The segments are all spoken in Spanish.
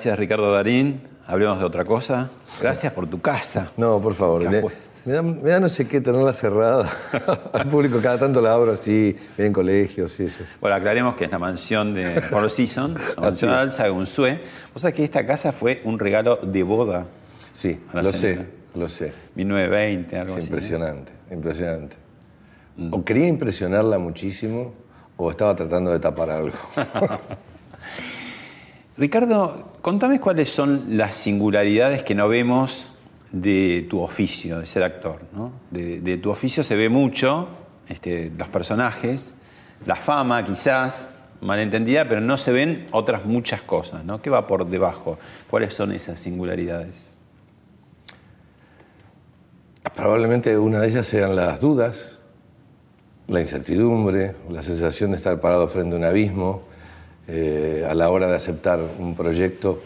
Gracias Ricardo Darín. Hablemos de otra cosa. Gracias por tu casa. No, por favor. Me, me da, me da no sé qué tenerla cerrada. Al público cada tanto la abro así, vienen colegios y eso. Bueno, aclaremos que es la mansión de Four Seasons, la mansión. Alza de Unzué. Vos sabés que esta casa fue un regalo de boda. Sí, lo sé, lo sé. 1920, algo Es así. ¿eh? impresionante, impresionante. O quería impresionarla muchísimo o estaba tratando de tapar algo. Ricardo, contame cuáles son las singularidades que no vemos de tu oficio, de ser actor. de tu oficio se ve mucho, este, los personajes, la fama quizás, malentendida, pero no se ven otras muchas cosas. ¿no? ¿Qué va por debajo? ¿Cuáles son esas singularidades? Probablemente una de ellas sean las dudas, la incertidumbre, la sensación de estar parado frente a un abismo, eh, a la hora de aceptar un proyecto,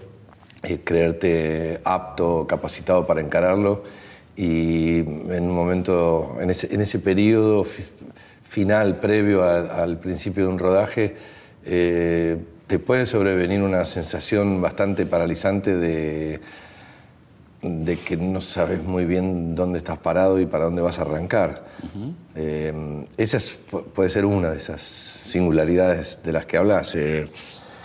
eh, creerte apto, capacitado para encararlo. Y en un momento, en ese, en periodo fi- final previo al principio de un rodaje, eh, te puede sobrevenir una sensación bastante paralizante de, de que no sabes muy bien dónde estás parado y para dónde vas a arrancar. Eh, esa es- pu- puede ser una de esas singularidades de las que hablas, eh,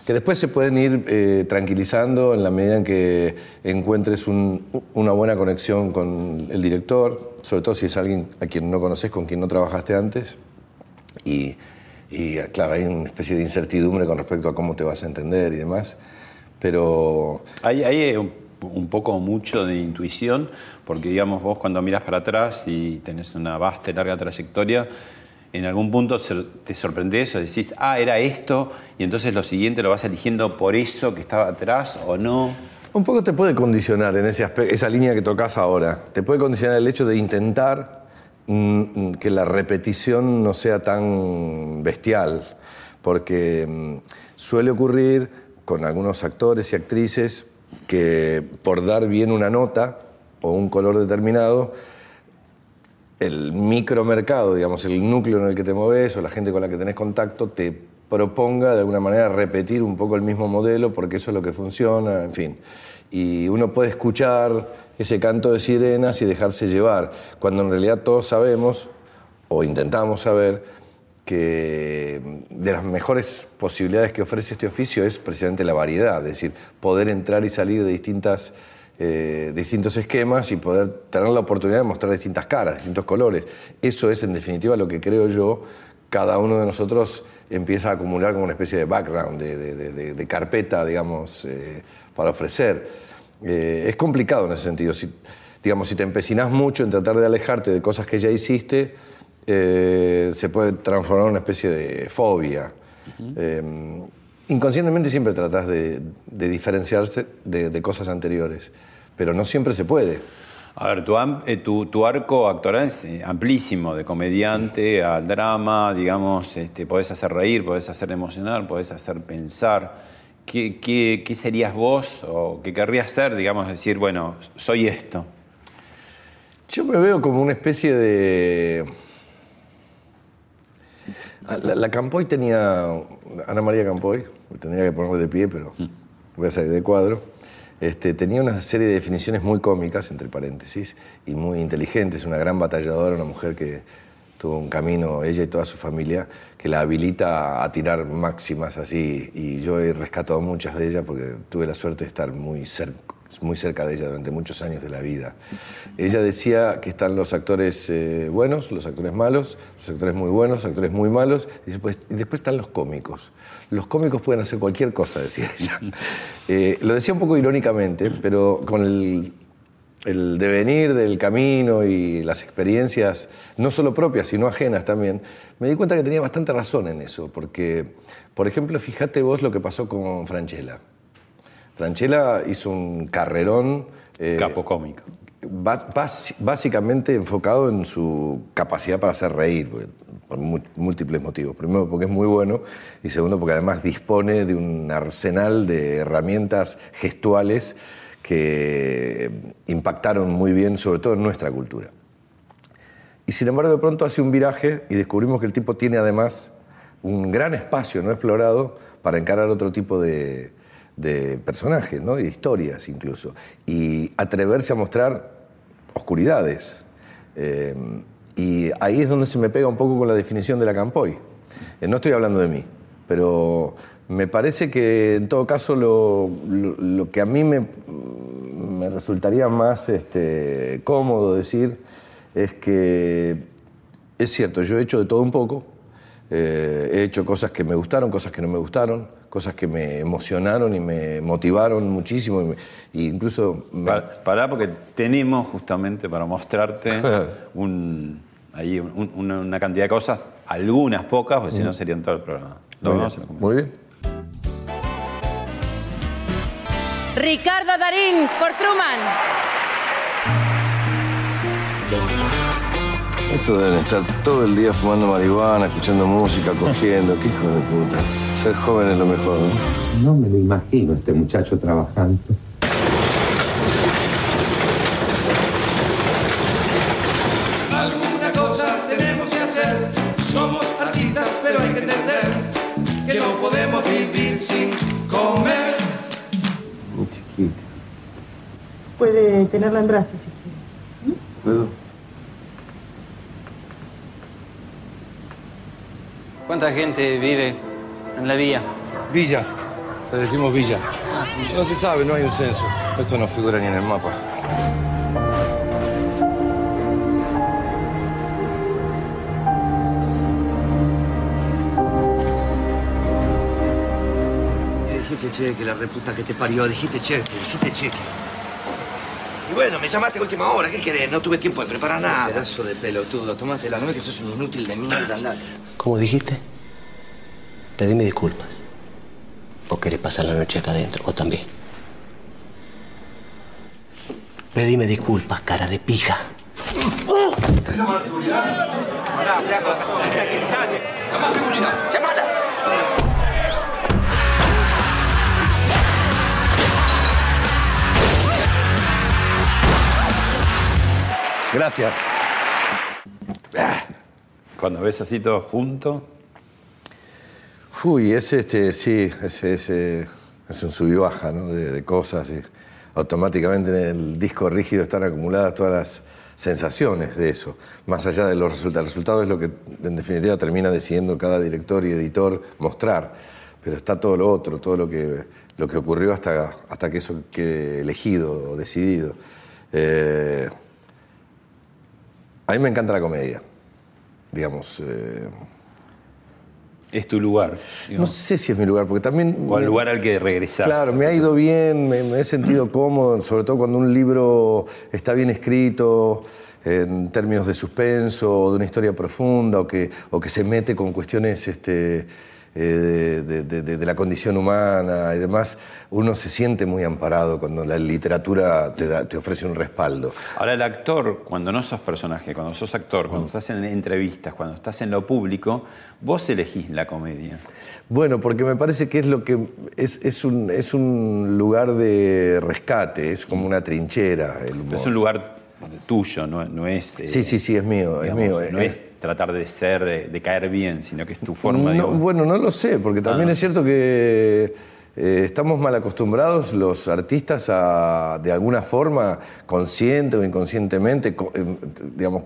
que después se pueden ir eh, tranquilizando en la medida en que encuentres un- una buena conexión con el director, sobre todo si es alguien a quien no conoces, con quien no trabajaste antes. Y, y, claro, hay una especie de incertidumbre con respecto a cómo te vas a entender y demás. Pero Hay, hay un, poco mucho de intuición, porque digamos vos cuando miras para atrás y tenés una vasta y larga trayectoria, en algún punto te sorprendes o decís, ah, era esto, y entonces lo siguiente lo vas eligiendo por eso que estaba atrás o no. Un poco te puede condicionar en ese esa línea que tocas ahora. Te puede condicionar el hecho de intentar mm, mm, que la repetición no sea tan bestial, porque mm, suele ocurrir con algunos actores y actrices que por dar bien una nota o un color determinado, el micromercado, digamos, el núcleo en el que te moves o la gente con la que tenés contacto te proponga de alguna manera repetir un poco el mismo modelo porque eso es lo que funciona, en fin. Y uno puede escuchar ese canto de sirenas y dejarse llevar, cuando en realidad todos sabemos, o intentamos saber, que de las mejores posibilidades que ofrece este oficio es precisamente la variedad, es decir, poder entrar y salir de distintas eh, distintos esquemas y poder tener la oportunidad de mostrar distintas caras, distintos colores. Eso es, en definitiva, lo que creo yo, cada uno de nosotros empieza a acumular como una especie de background, de, de- de- de- carpeta, digamos, eh, para ofrecer. Eh, es complicado en ese sentido. Si, digamos, si te empecinas mucho en tratar de alejarte de cosas que ya hiciste, eh, se puede transformar en una especie de fobia. Eh, inconscientemente siempre tratas de, de diferenciarse de, de cosas anteriores, pero no siempre se puede. A ver, tu, eh, tu, tu arco actoral es amplísimo, de comediante al drama, digamos, este, podés hacer reír, podés hacer emocionar, podés hacer pensar. ¿Qué, qué, qué serías vos o qué querrías ser, digamos, decir, bueno, soy esto? Yo me veo como una especie de... Ah, La, la Campoy tenía, Ana María Campoy, tendría que ponerme de pie, pero voy a salir de cuadro, este, tenía una serie de definiciones muy cómicas, entre paréntesis, y muy inteligentes, una gran batalladora, una mujer que tuvo un camino, ella y toda su familia, que la habilita a tirar máximas así, y yo he rescatado muchas de ellas porque tuve la suerte de estar muy cerca, muy cerca de ella durante muchos años de la vida. Ella decía que están los actores eh, buenos, los actores malos, los actores muy buenos, los actores muy malos, y después, y después están los cómicos. Los cómicos pueden hacer cualquier cosa, decía ella. Eh, lo decía un poco irónicamente, pero con el, el devenir del camino y las experiencias, no solo propias, sino ajenas también, me di cuenta que tenía bastante razón en eso, porque, por ejemplo, fíjate vos lo que pasó con Franchella. Franchella hizo un carrerón. Eh, Capo cómico. Básicamente enfocado en su capacidad para hacer reír, por múltiples motivos. Primero porque es muy bueno y segundo porque además dispone de un arsenal de herramientas gestuales que impactaron muy bien, sobre todo en nuestra cultura. Y sin embargo, de pronto hace un viraje y descubrimos que el tipo tiene además un gran espacio no explorado para encarar otro tipo de, personajes, ¿no? de historias incluso, y atreverse a mostrar oscuridades. Eh, y ahí es donde se me pega un poco con la definición de la Campoy. Eh, no estoy hablando de mí, pero me parece que en todo caso lo, que a mí me, me resultaría más este, cómodo decir es que es cierto, yo he hecho de todo un poco, eh, he hecho cosas que me gustaron, cosas que no me gustaron, cosas que me emocionaron y me motivaron muchísimo. Y incluso. Pará, porque tenemos justamente para mostrarte un, ahí una cantidad de cosas, algunas pocas, porque si no serían todo el programa. Muy bien. Ricardo Darín por Truman. Estos deben estar todo el día fumando marihuana, escuchando música, cogiendo. Qué hijo de puta. Ser joven es lo mejor, ¿no? No me lo imagino este muchacho trabajando. Alguna cosa tenemos que hacer. Somos artistas, pero hay que entender que no podemos vivir sin comer. Puede tenerla en brazos si quiere. ¿Puedo? ¿Cuánta gente vive en la villa? Villa. Le decimos villa. No se sabe, no hay un censo. Esto no figura ni en el mapa. Dijiste cheque, la reputa que te parió. Dijiste cheque, dijiste cheque. Y bueno, me llamaste a última hora. ¿Qué querés? No tuve tiempo de preparar nada. Pedazo de pelotudo. Tomaste la nuez que sos un inútil de mierda. Andate. ¿Cómo dijiste? Pedime disculpas. ¿O querés pasar la noche acá adentro? ¿O también? Pedime disculpas, cara de pija. ¡Llamada seguridad! seguridad! Gracias. Cuando ves así todo junto. Uy, es este, sí, es, es, es un sub y baja ¿no? de, cosas. Y automáticamente en el disco rígido están acumuladas todas las sensaciones de eso, más allá de los resultados. El resultado es lo que en definitiva termina decidiendo cada director y editor mostrar, pero está todo lo otro, todo lo que, lo que ocurrió hasta, hasta que eso quede elegido o decidido. Eh, a mí me encanta la comedia, digamos. Eh, es tu lugar. No sé si es mi lugar, porque también... O el lugar al que regresar. Claro, me ha ido bien, me, he sentido cómodo, sobre todo cuando un libro está bien escrito, en términos de suspenso, o de una historia profunda, o que, o que se mete con cuestiones... Este, eh, de, la condición humana y demás, uno se siente muy amparado cuando la literatura te, te ofrece un respaldo. Ahora, el actor, cuando no sos personaje, cuando sos actor, cuando estás en entrevistas, cuando estás en lo público, vos elegís la comedia. Bueno, porque me parece que es lo que es, un, es un lugar de rescate, es como una trinchera. Es un lugar tuyo, no, es... sí, sí, sí, es mío, es mío. No es tratar de ser, de, caer bien, sino que es tu forma de... Bueno, no lo sé, porque también ah, es cierto que eh, estamos mal acostumbrados los artistas a, de alguna forma, consciente o inconscientemente, eh, digamos,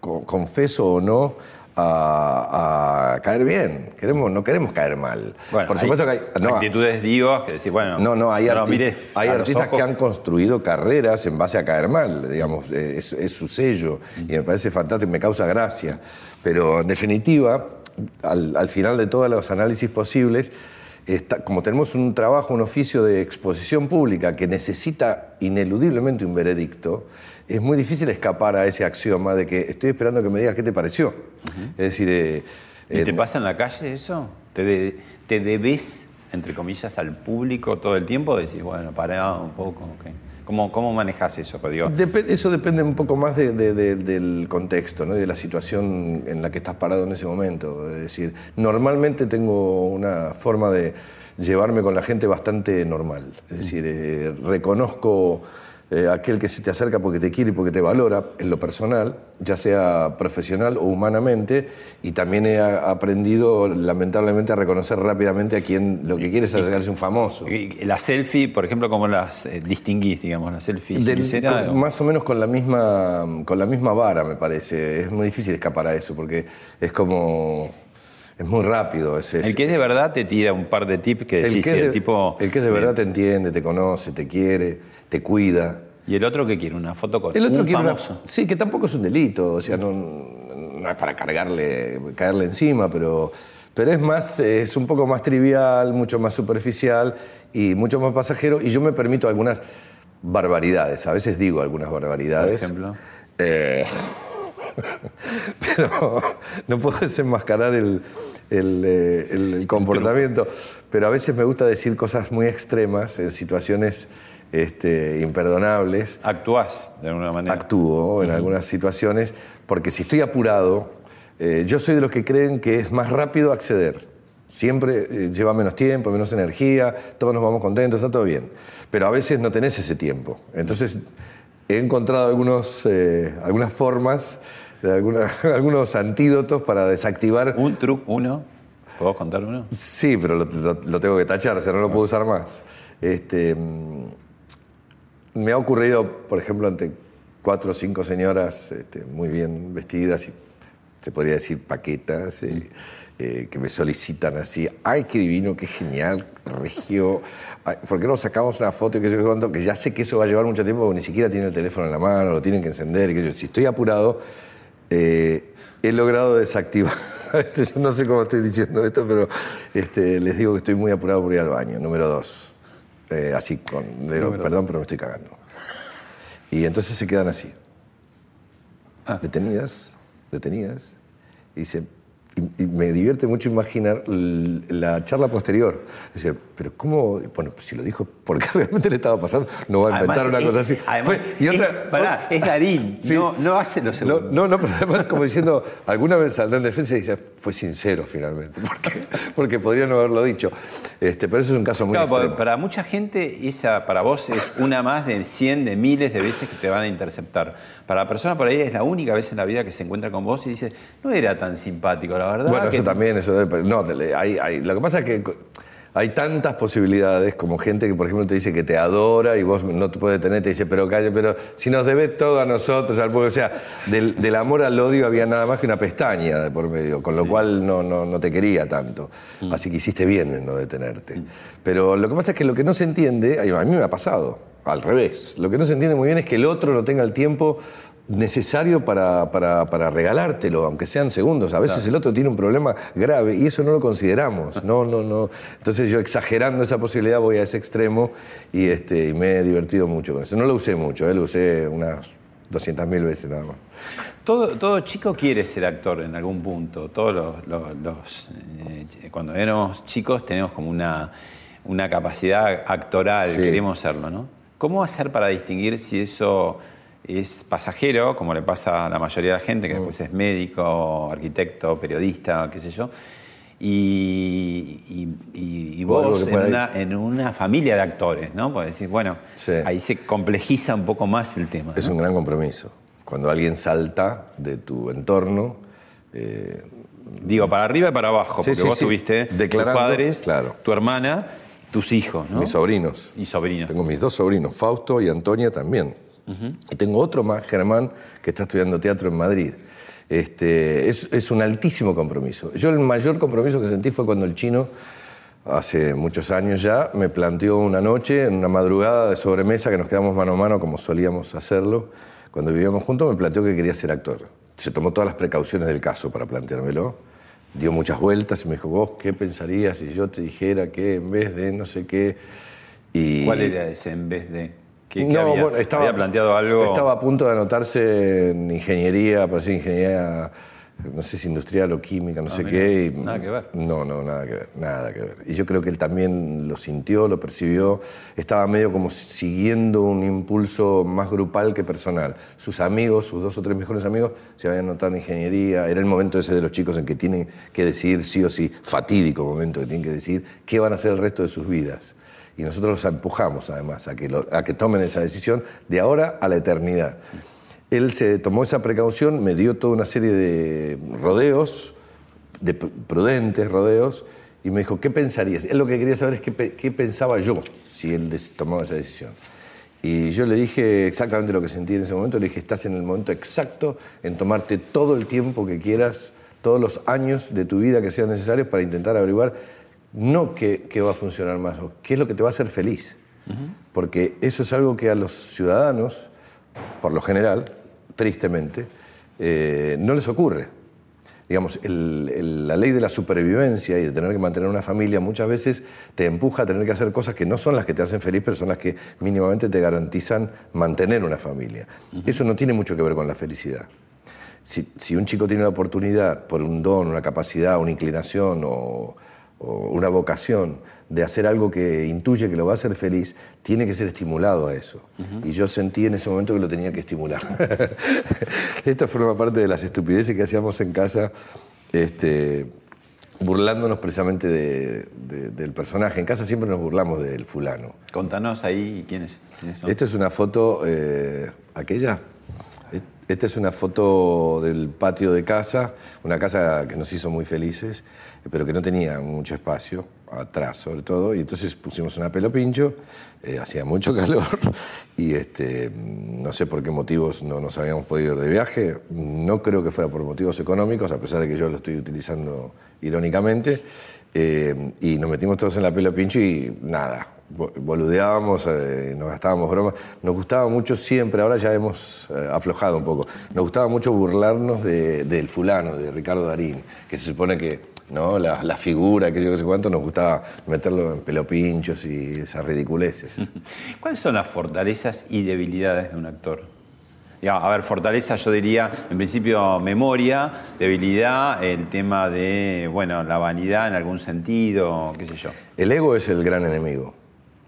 confeso o no, a, caer bien. Queremos, no queremos caer mal. Por supuesto que hay actitudes divas que decir, bueno, no, no, hay, hay artistas que han construido carreras en base a caer mal, digamos, eh, es, su sello y me parece fantástico, me causa gracia. Pero en definitiva, al, final de todos los análisis posibles, está- como tenemos un trabajo, un oficio de exposición pública que necesita ineludiblemente un veredicto, es muy difícil escapar a ese axioma de que estoy esperando que me digas qué te pareció. Es decir, eh, ¿Y te eh, pasa en la calle eso? ¿Te, de- te debes, entre comillas, al público todo el tiempo? Decís, bueno, pará un poco. ok. ¿Cómo, ¿Cómo manejas eso? Digo, Depe- eso depende un poco más de- de- de- del contexto, ¿no? de la situación en la que estás parado en ese momento. Es decir, normalmente tengo una forma de llevarme con la gente bastante normal. Es decir, eh, reconozco eh, aquel que se te acerca porque te quiere y porque te valora en lo personal, ya sea profesional o humanamente, y también he aprendido lamentablemente a reconocer rápidamente a quien lo que quiere es acercarse un famoso. y- la selfie, por ejemplo, ¿cómo las eh, distinguís, digamos? La selfie Del- sincera. con- más o menos con la misma con la misma vara me parece es muy difícil escapar a eso porque es como es muy rápido es, es- El que es de verdad te tira un par de tips que el decís, que sí, es el de- tipo... el que es de verdad te entiende te conoce te quiere te cuida ¿Y el otro que quiere? ¿Una foto con el otro un una- famoso? sí que tampoco es un delito o sea no, no es para cargarle caerle encima pero pero es más es un poco más trivial mucho más superficial y mucho más pasajero y yo me permito algunas barbaridades a veces digo algunas Por barbaridades ejemplo. Eh, pero no puedo desenmascarar el, el, eh, el- el comportamiento. Pero a veces me gusta decir cosas muy extremas en situaciones este, imperdonables. Actuás de alguna manera. Actúo en algunas situaciones porque si estoy apurado, eh, yo soy de los que creen que es más rápido acceder. Siempre eh, lleva menos tiempo, menos energía, todos nos vamos contentos, está todo bien. Pero a veces no tenés ese tiempo. Entonces he encontrado algunos, eh, algunas formas, de alguna- algunos antídotos para desactivar. Un truco, uno. ¿Puedo contar uno? Sí, pero lo, lo- lo tengo que tachar, o sea, no lo puedo usar más. Este, mm, me ha ocurrido, por ejemplo, ante cuatro o cinco señoras este, muy bien vestidas y se podría decir paquetas, eh, eh, que me solicitan así, ay, qué divino, qué genial, regio, ay, ¿por qué no sacamos una foto y qué sé yo? Que ya sé que eso va a llevar mucho tiempo porque ni siquiera tienen el teléfono en la mano, lo tienen que encender y sé yo. Si estoy apurado, eh, he logrado desactivar. Este, yo no sé cómo estoy diciendo esto, pero este, les digo que estoy muy apurado por ir al baño. Número dos. Así, con, le digo, perdón, pero me estoy cagando. Y entonces se quedan así. Detenidas, detenidas. Y, se, y, y me divierte mucho imaginar la charla posterior. Decir, pero ¿cómo? Bueno, pues si lo dijo, porque realmente le estaba pasando, no va a inventar Además, una cosa es- así. Además, Fue- y otra, es, pará, es Darín, Sí. no, no hace lo segundo. no, no, pero además como diciendo, alguna vez saldrá en defensa y dice, fue sincero finalmente, porque, porque podría no haberlo dicho. Este, pero eso es un caso muy Claro, extremo. para mucha gente, esa para vos es una más de 100, de miles de veces que te van a interceptar. Para la persona por ahí es la única vez en la vida que se encuentra con vos y dice, no era tan simpático, la verdad. Bueno, que eso también, eso debe- no, hay- hay- lo que pasa es que hay tantas posibilidades como gente que, por ejemplo, te dice que te adora y vos no te puedes detener, te dice, pero calle, pero si nos debes todo a nosotros, al pueblo. O sea, del, del amor al odio había nada más que una pestaña de por medio, con lo cual no, no, no te quería tanto. Así que hiciste bien en no detenerte. Pero lo que pasa es que lo que no se entiende, a mí me ha pasado, al revés. Lo que no se entiende muy bien es que el otro no tenga el tiempo necesario para, para- para regalártelo, aunque sean segundos. A veces el otro tiene un problema grave y eso no lo consideramos. No, no, no. Entonces yo exagerando esa posibilidad voy a ese extremo y, este, y me he divertido mucho con eso. No lo usé mucho, ¿eh? lo usé unas 200.000 veces nada más. Todo, todo chico quiere ser actor en algún punto. Todos los, los- los, eh, cuando éramos chicos tenemos como una, una capacidad actoral, Sí. queremos serlo, ¿no? ¿Cómo hacer para distinguir si eso es pasajero, como le pasa a la mayoría de la gente, que Mm. después es médico, arquitecto, periodista, qué sé yo? Y, y- y- y O algo vos en una, en una familia de actores, ¿no? Porque decís, bueno, Sí. ahí se complejiza un poco más el tema. Es ¿no? un gran compromiso. Cuando alguien salta de tu entorno, eh, Digo, para arriba y para abajo, Sí, porque sí, vos tuviste tus padres, claro. tu hermana, tus hijos, ¿no? mis sobrinos. Y sobrinos. Tengo mis dos sobrinos, Fausto y Antonia también. Y tengo otro más, Germán, que está estudiando teatro en Madrid. Este, es, es un altísimo compromiso. Yo el mayor compromiso que sentí fue cuando el chino, hace muchos años ya, me planteó una noche, en una madrugada de sobremesa, que nos quedamos mano a mano como solíamos hacerlo, cuando vivíamos juntos, me planteó que quería ser actor. Se tomó todas las precauciones del caso para planteármelo. Dio muchas vueltas y me dijo, vos, ¿qué pensarías si yo te dijera que en vez de no sé qué... Y... ¿Cuál era ese en vez de? ¿Qué, no, había, bueno, estaba, había planteado algo? Estaba a punto de anotarse en ingeniería, para hacer ingeniería, no sé si industrial o química, no Ah, sé qué. y- nada que ver. No, no, nada que ver, nada que ver. Y yo creo que él también lo sintió, lo percibió. Estaba medio como siguiendo un impulso más grupal que personal. Sus amigos, sus dos o tres mejores amigos, se habían anotado en ingeniería. Era el momento ese de los chicos en que tienen que decidir sí o sí, fatídico momento que tienen que decir qué van a hacer el resto de sus vidas. Y nosotros los empujamos además a que, lo- a que tomen esa decisión de ahora a la eternidad. Él se tomó esa precaución, me dio toda una serie de rodeos, de pr- prudentes rodeos, y me dijo, ¿qué pensarías? Él lo que quería saber es qué, pe- qué pensaba yo si él tomaba esa decisión. Y yo le dije exactamente lo que sentí en ese momento, le dije, estás en el momento exacto en tomarte todo el tiempo que quieras, todos los años de tu vida que sean necesarios para intentar averiguar no qué, qué va a funcionar más, o qué es lo que te va a hacer feliz. Porque eso es algo que a los ciudadanos, por lo general, tristemente, eh, no les ocurre. Digamos, el- el- la ley de la supervivencia y de tener que mantener una familia muchas veces te empuja a tener que hacer cosas que no son las que te hacen feliz, pero son las que mínimamente te garantizan mantener una familia. Eso no tiene mucho que ver con la felicidad. Si, si un chico tiene la oportunidad, por un don, una capacidad, una inclinación o, o una vocación de hacer algo que intuye que lo va a hacer feliz, tiene que ser estimulado a eso. Y yo sentí en ese momento que lo tenía que estimular. Esto forma parte de las estupideces que hacíamos en casa, este, burlándonos precisamente de- de- del personaje. En casa siempre nos burlamos del fulano. Contanos ahí quiénes son. Esta es una foto, eh, aquella. Esta es una foto del patio de casa, una casa que nos hizo muy felices, pero que no tenía mucho espacio, atrás sobre todo, y entonces pusimos una pelo pincho, eh, hacía mucho calor, y este, no sé por qué motivos no nos habíamos podido ir de viaje, no creo que fuera por motivos económicos, a pesar de que yo lo estoy utilizando irónicamente, eh, y nos metimos todos en la pelo pincho y nada, bo- boludeábamos, eh, nos gastábamos bromas. Nos gustaba mucho siempre, ahora ya hemos eh, aflojado un poco, nos gustaba mucho burlarnos de- del fulano, de Ricardo Darín, que se supone que ¿no? la, la figura, que yo no sé cuánto, nos gustaba meterlo en pelopinchos y esas ridiculeces. ¿Cuáles son las fortalezas y debilidades de un actor? Digamos, a ver, fortaleza yo diría, en principio, memoria, debilidad, el tema de, bueno, la vanidad en algún sentido, qué sé yo. El ego es el gran enemigo.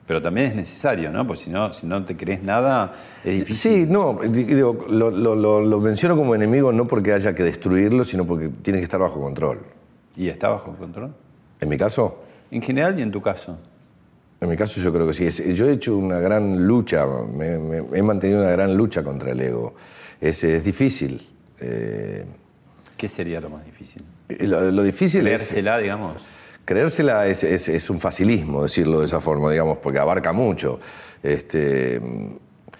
Pero también es necesario, ¿no? Pues si no, si no te crees nada, es difícil. Sí, no, digo, lo, lo- lo- lo menciono como enemigo no porque haya que destruirlo, sino porque tiene que estar bajo control. ¿Y está bajo control? En mi caso, En general y en tu caso. En mi caso yo creo que sí. Es- Yo he hecho una gran lucha, me- me- he mantenido una gran lucha contra el ego. Es, es difícil. Eh, ¿Qué sería lo más difícil? lo, lo difícil es... Creérsela, digamos. Creérsela es, es- es un facilismo decirlo de esa forma, digamos, porque abarca mucho. Este,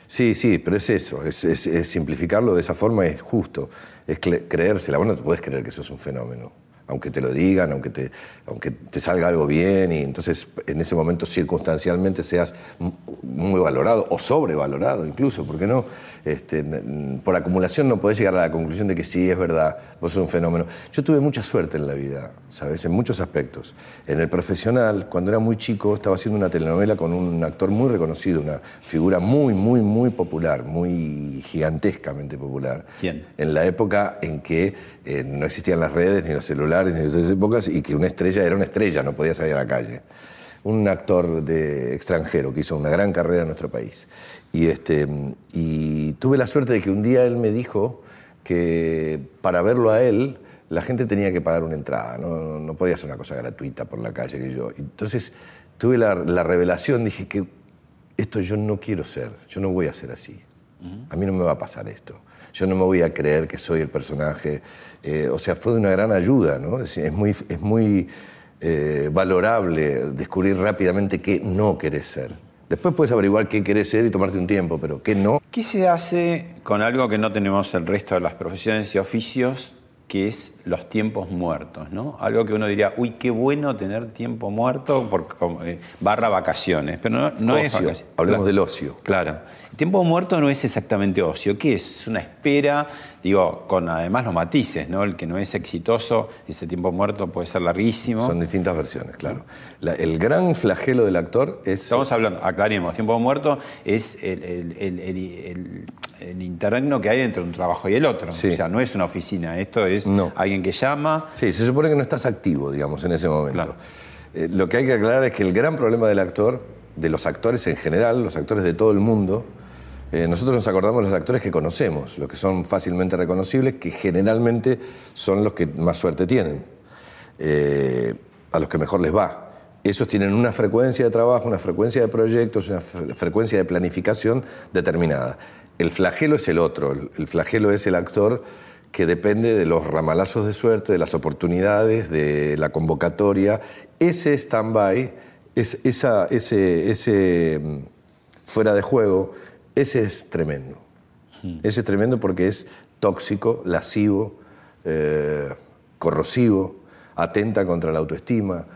sí, sí, pero es eso, es, es- es simplificarlo de esa forma es justo, es cre- creérsela. Bueno, te puedes creer que eso es un fenómeno, aunque te lo digan, aunque te, aunque te salga algo bien, y entonces en ese momento circunstancialmente seas muy valorado o sobrevalorado incluso, ¿por qué no? Este, por acumulación no podés llegar a la conclusión de que sí, es verdad, vos sos un fenómeno. Yo tuve mucha suerte en la vida, ¿sabes? En muchos aspectos. En el profesional, cuando era muy chico, estaba haciendo una telenovela con un actor muy reconocido, una figura muy, muy, muy popular, muy gigantescamente popular. ¿Quién? En la época en que eh, no existían las redes, ni los celulares, ni esas épocas, y que una estrella era una estrella, no podía salir a la calle. Un actor de extranjero que hizo una gran carrera en nuestro país. Y, este, y tuve la suerte de que un día él me dijo que para verlo a él la gente tenía que pagar una entrada, no, no- podía ser una cosa gratuita por la calle que yo. Entonces tuve la, la revelación, dije que esto yo no quiero ser, yo no voy a ser así. A mí no me va a pasar esto. Yo no me voy a creer que soy el personaje. Eh, o sea, fue de una gran ayuda, ¿no? Es muy, es muy eh, valorable descubrir rápidamente qué no querés ser. Después puedes averiguar qué querés ser y tomarte un tiempo, pero qué no. ¿Qué se hace con algo que no tenemos el resto de las profesiones y oficios que es los tiempos muertos, ¿no? Algo que uno diría, uy, qué bueno tener tiempo muerto, porque, como, eh, barra vacaciones, pero no, no es Ocio. vacaciones. Hablemos Claro. del ocio. Claro. Tiempo muerto no es exactamente ocio. ¿Qué es? Es una espera, digo, con además los matices, ¿no? El que no es exitoso, ese tiempo muerto puede ser larguísimo. Son distintas versiones, claro. La- el gran flagelo del actor es... Estamos hablando, aclaremos, tiempo muerto es el, el- el- el- el- el interregno que hay entre un trabajo y el otro. Sí. O sea, no es una oficina, esto es No. alguien que llama. Sí, se supone que no estás activo, digamos, en ese momento. Claro. Eh, lo que hay que aclarar es que el gran problema del actor, de los actores en general, los actores de todo el mundo, eh, nosotros nos acordamos de los actores que conocemos, los que son fácilmente reconocibles, que generalmente son los que más suerte tienen, eh, a los que mejor les va. Esos tienen una frecuencia de trabajo, una frecuencia de proyectos, una fre- frecuencia de planificación determinada. El flagelo es el otro, el- el flagelo es el actor que depende de los ramalazos de suerte, de las oportunidades, de la convocatoria. Ese stand-by, ese mm, fuera de juego, ese es tremendo. Ese es tremendo porque es tóxico, lascivo, eh, corrosivo, atenta contra la autoestima,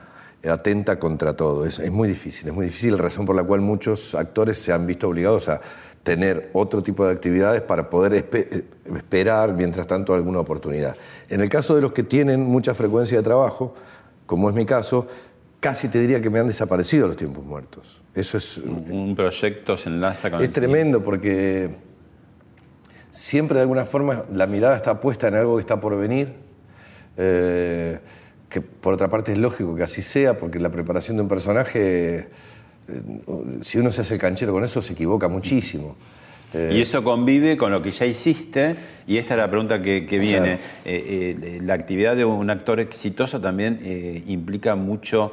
atenta contra todo. Es, muy difícil, es muy difícil, la razón por la cual muchos actores se han visto obligados a tener otro tipo de actividades para poder eh, esperar, mientras tanto, alguna oportunidad. En el caso de los que tienen mucha frecuencia de trabajo, como es mi caso, casi te diría que me han desaparecido los tiempos muertos. Eso es, Un proyecto se enlaza con es el tremendo porque siempre de alguna forma la mirada está puesta en algo que está por venir, eh, que por otra parte es lógico que así sea, porque la preparación de un personaje, eh, si uno se hace el canchero con eso, se equivoca muchísimo. Eh, Y eso convive con lo que ya hiciste, y esa es la pregunta que, que viene. Eh, eh, la actividad de un actor exitoso también eh, implica mucho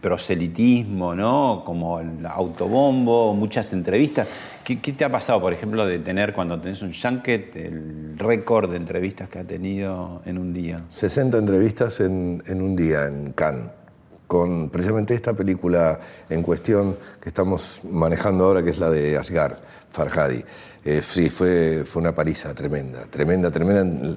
proselitismo, ¿no? Como el autobombo, muchas entrevistas. ¿Qué, qué te ha pasado, por ejemplo, de tener cuando tenés un junket, el récord de entrevistas que ha tenido en un día? 60 entrevistas en, en un día en Cannes, con precisamente esta película en cuestión que estamos manejando ahora, que es la de Asghar Farhadi. Eh, sí, fue, fue una paliza tremenda, tremenda, tremenda.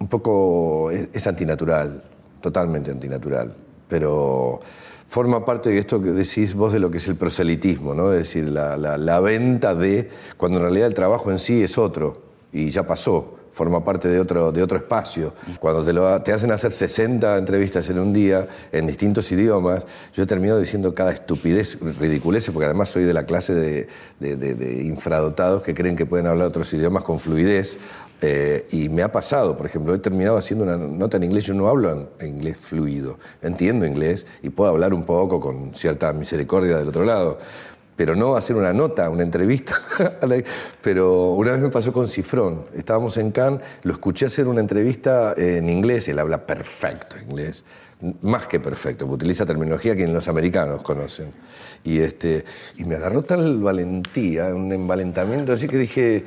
Un poco es, antinatural, totalmente antinatural, pero forma parte de esto que decís vos de lo que es el proselitismo, ¿no? Es decir, la, la- la venta de, cuando en realidad el trabajo en sí es otro y ya pasó, forma parte de otro, de otro espacio. Cuando te, hacen hacer 60 entrevistas en un día en distintos idiomas, yo termino diciendo cada estupidez, ridiculeces, porque además soy de la clase de, de- infradotados que creen que pueden hablar otros idiomas con fluidez. Eh, y me ha pasado, por ejemplo, he terminado haciendo una nota en inglés, yo no hablo en inglés fluido, entiendo inglés y puedo hablar un poco con cierta misericordia del otro lado, pero no hacer una nota, una entrevista. pero una vez me pasó con Cifrón, estábamos en Cannes, lo escuché hacer una entrevista en inglés, él habla perfecto inglés, más que perfecto, porque utiliza terminología que los americanos conocen. Y, este, y me agarró tal valentía, un envalentamiento, así que dije,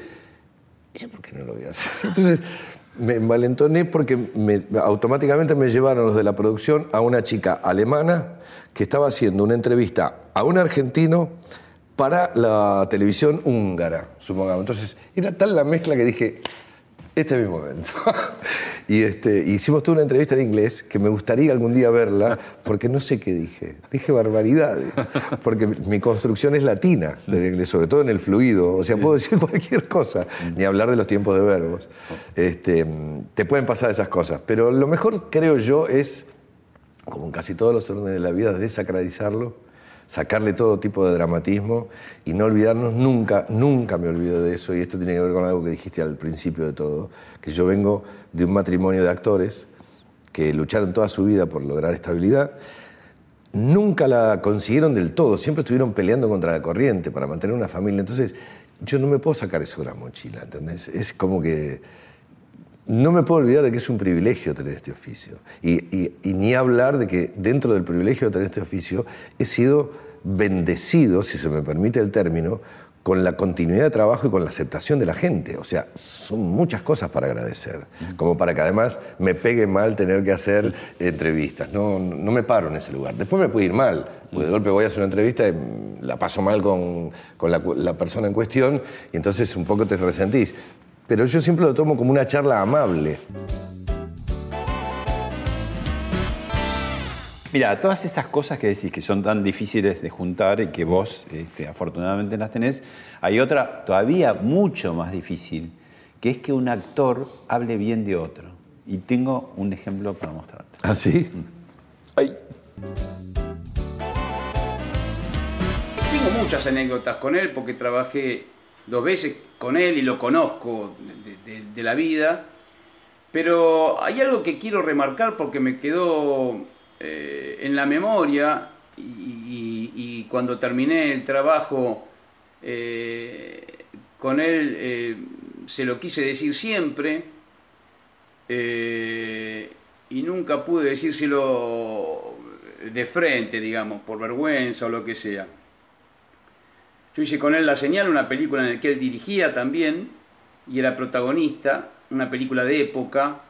¿y por qué no lo voy a hacer? Entonces me envalentoné porque me- automáticamente me llevaron los de la producción a una chica alemana que estaba haciendo una entrevista a un argentino para la televisión húngara, supongamos. Entonces era tal la mezcla que dije, este es mi momento. y este, hicimos toda una entrevista en inglés que me gustaría algún día verla, porque no sé qué dije. Dije barbaridades, porque mi construcción es latina del inglés, sobre todo en el fluido. O sea, puedo decir cualquier cosa, ni hablar de los tiempos de verbos. Este, te pueden pasar esas cosas, pero lo mejor, creo yo, es, como en casi todos los órdenes de la vida, desacralizarlo sacarle todo tipo de dramatismo y no olvidarnos nunca, nunca me olvido de eso, y esto tiene que ver con algo que dijiste al principio de todo, que yo vengo de un matrimonio de actores que lucharon toda su vida por lograr estabilidad, nunca la consiguieron del todo, siempre estuvieron peleando contra la corriente para mantener una familia, entonces yo no me puedo sacar eso de la mochila, ¿entendés? Es como que no me puedo olvidar de que es un privilegio tener este oficio. Y, y- y ni hablar de que dentro del privilegio de tener este oficio he sido bendecido, si se me permite el término, con la continuidad de trabajo y con la aceptación de la gente. O sea, son muchas cosas para agradecer, como para que además me pegue mal tener que hacer entrevistas. No, no me paro en ese lugar. Después me puede ir mal, porque de golpe voy a hacer una entrevista y la paso mal con, con la, la persona en cuestión y entonces un poco te resentís. Pero yo siempre lo tomo como una charla amable. Mira, todas esas cosas que decís que son tan difíciles de juntar y que vos este, afortunadamente las tenés, hay otra todavía mucho más difícil, que es que un actor hable bien de otro. Y tengo un ejemplo para mostrarte. ¿Ah, sí? Ay. Tengo muchas anécdotas con él porque trabajé dos veces con él y lo conozco de, la vida. Pero hay algo que quiero remarcar porque me quedó eh, en la memoria y, cuando terminé el trabajo eh, con él eh, se lo quise decir siempre y nunca pude decírselo de frente, digamos, por vergüenza o lo que sea. Yo hice con él La Señal, una película en la que él dirigía también y era protagonista, una película de época,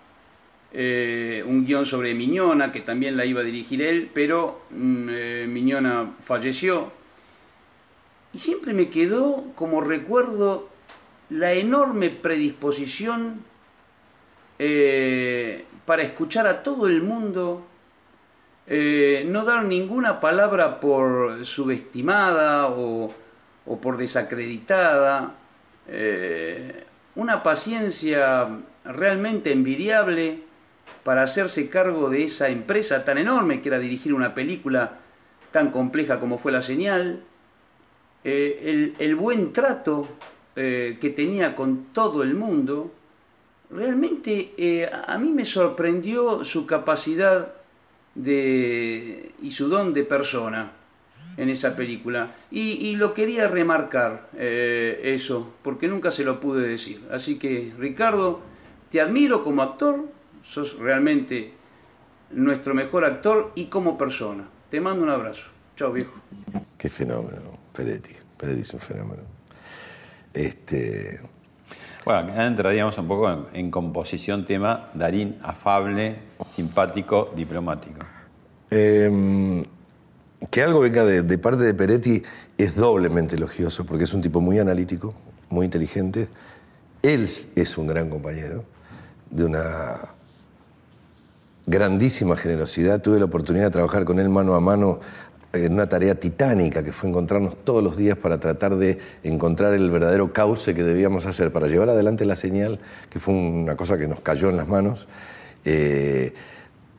eh, un guion sobre Miñona, que también la iba a dirigir él, pero mm, eh, Miñona falleció. Y siempre me quedó como recuerdo la enorme predisposición eh, para escuchar a todo el mundo, eh, no dar ninguna palabra por subestimada o, o por desacreditada, eh, una paciencia realmente envidiable para hacerse cargo de esa empresa tan enorme que era dirigir una película tan compleja como fue La Señal, eh, el, buen trato eh, que tenía con todo el mundo, realmente a a mí me sorprendió su capacidad de, y su don de persona en esa película. Y, y lo quería remarcar eh, eso, porque nunca se lo pude decir. Así que, Ricardo, te admiro como actor, sos realmente nuestro mejor actor y como persona. Te mando un abrazo. Chao, viejo. Qué fenómeno, Peretti. Peretti es un fenómeno. Este, Bueno, acá entraríamos un poco en, en composición tema Darín afable, simpático, diplomático. eh, que algo venga de, parte de Peretti es doblemente elogioso, porque es un tipo muy analítico, muy inteligente. Él es un gran compañero, de una grandísima generosidad. Tuve la oportunidad de trabajar con él mano a mano en una tarea titánica que fue encontrarnos todos los días para tratar de encontrar el verdadero cauce que debíamos hacer para llevar adelante la señal, que fue una cosa que nos cayó en las manos, eh,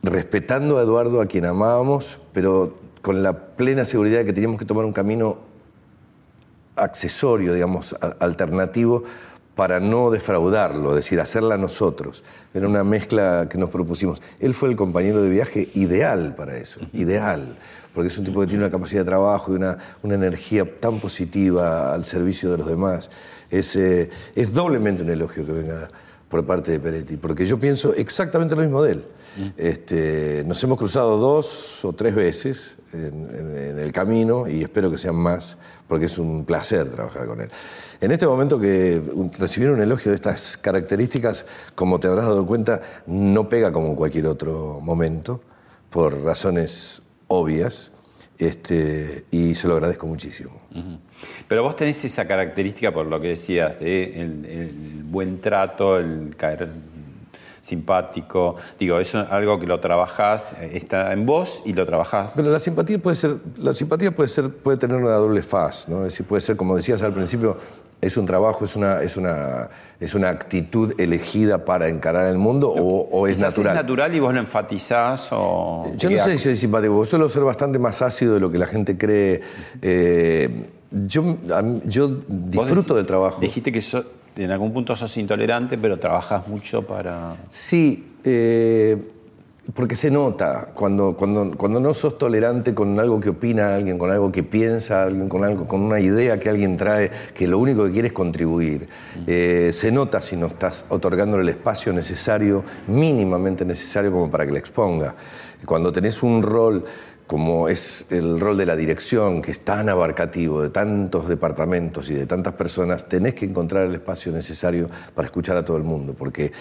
respetando a Eduardo, a quien amábamos, pero con la plena seguridad de que teníamos que tomar un camino accesorio, digamos, alternativo, para no defraudarlo, es decir, hacerla nosotros. Era una mezcla que nos propusimos. Él fue el compañero de viaje ideal para eso, ideal, porque es un tipo que tiene una capacidad de trabajo y una, una energía tan positiva al servicio de los demás. Es, eh, es doblemente un elogio que venga por parte de Peretti, porque yo pienso exactamente lo mismo de él. Este, nos hemos cruzado dos o tres veces en, en- en el camino y espero que sean más, porque es un placer trabajar con él. En este momento que recibir un elogio de estas características, como te habrás dado cuenta, no pega como en cualquier otro momento, por razones obvias, este, y se lo agradezco muchísimo. Pero vos tenés esa característica, por lo que decías, de el, el buen trato, el caer simpático. Digo, eso es algo que lo trabajás, eh, está en vos y lo trabajás. Pero la simpatía puede ser, la simpatía puede ser, puede tener una doble faz, ¿no? Es decir, puede ser, como decías al principio, es un trabajo, es una, es una, es una actitud elegida para encarar el mundo o, o es natural. es natural y vos lo enfatizás o... Yo no sé si soy simpático, yo suelo ser bastante más ácido de lo que la gente cree. Eh, yo, yo Vos disfruto del trabajo. Dijiste que so- en algún punto sos intolerante, pero trabajás mucho para... Sí, eh, porque se nota cuando, cuando, cuando no sos tolerante con algo que opina alguien, con algo que piensa alguien, con, algo, con una idea que alguien trae, que lo único que quiere es contribuir. Eh, se nota si no estás otorgándole el espacio necesario, mínimamente necesario como para que la exponga. Cuando tenés un rol como es el rol de la dirección, que es tan abarcativo, de tantos departamentos y de tantas personas, tenés que encontrar el espacio necesario para escuchar a todo el mundo, porque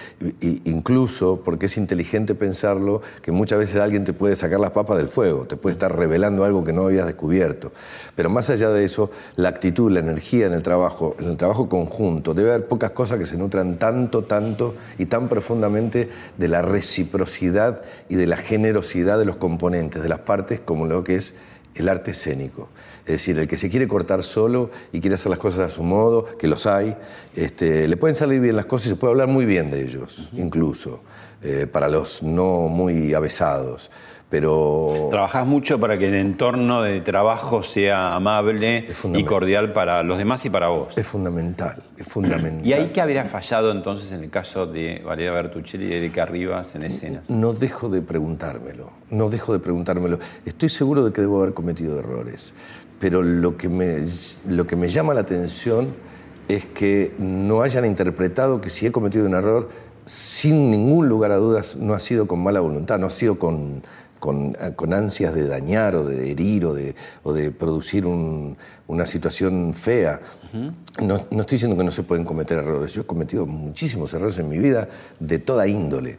incluso porque es inteligente pensarlo, que muchas veces alguien te puede sacar las papas del fuego, te puede estar revelando algo que no habías descubierto. Pero más allá de eso, la actitud, la energía en el trabajo, en el trabajo conjunto, debe haber pocas cosas que se nutran tanto, tanto y tan profundamente de la reciprocidad y de la generosidad de los componentes, de las partes como lo que es el arte escénico. Es decir, el que se quiere cortar solo y quiere hacer las cosas a su modo, que los hay, este, le pueden salir bien las cosas y se puede hablar muy bien de ellos, incluso, eh, para los no muy avesados pero... Trabajás mucho para que el entorno de trabajo sea amable y cordial para los demás y para vos. Es fundamental, es fundamental. ¿Y ahí qué habría fallado entonces en el caso de Valeria Bertuccelli y Erika Rivas en escenas? No dejo de preguntármelo, no dejo de preguntármelo. Estoy seguro de que debo haber cometido errores, pero lo que me, lo que me llama la atención es que no hayan interpretado que si he cometido un error, sin ningún lugar a dudas, no ha sido con mala voluntad, no ha sido con eh, con, ansias de dañar o de herir o de, o de producir una situación fea. no, no, estoy diciendo que no se pueden cometer errores. Yo he cometido muchísimos errores en mi vida de toda índole.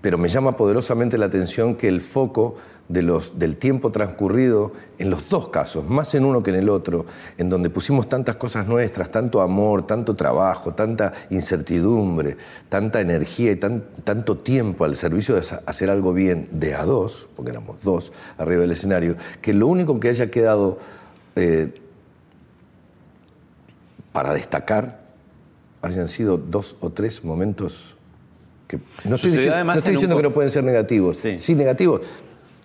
Pero me llama poderosamente la atención que el foco de los, del tiempo transcurrido en los dos casos, más en uno que en el otro, en donde pusimos tantas cosas nuestras, tanto amor, tanto trabajo, tanta incertidumbre, tanta energía y tanto tiempo al servicio de hacer algo bien de a dos, porque éramos dos arriba del escenario, que lo único que haya quedado eh, para destacar hayan sido dos o tres momentos que no estoy, diciendo, que no pueden ser negativos, sí negativos,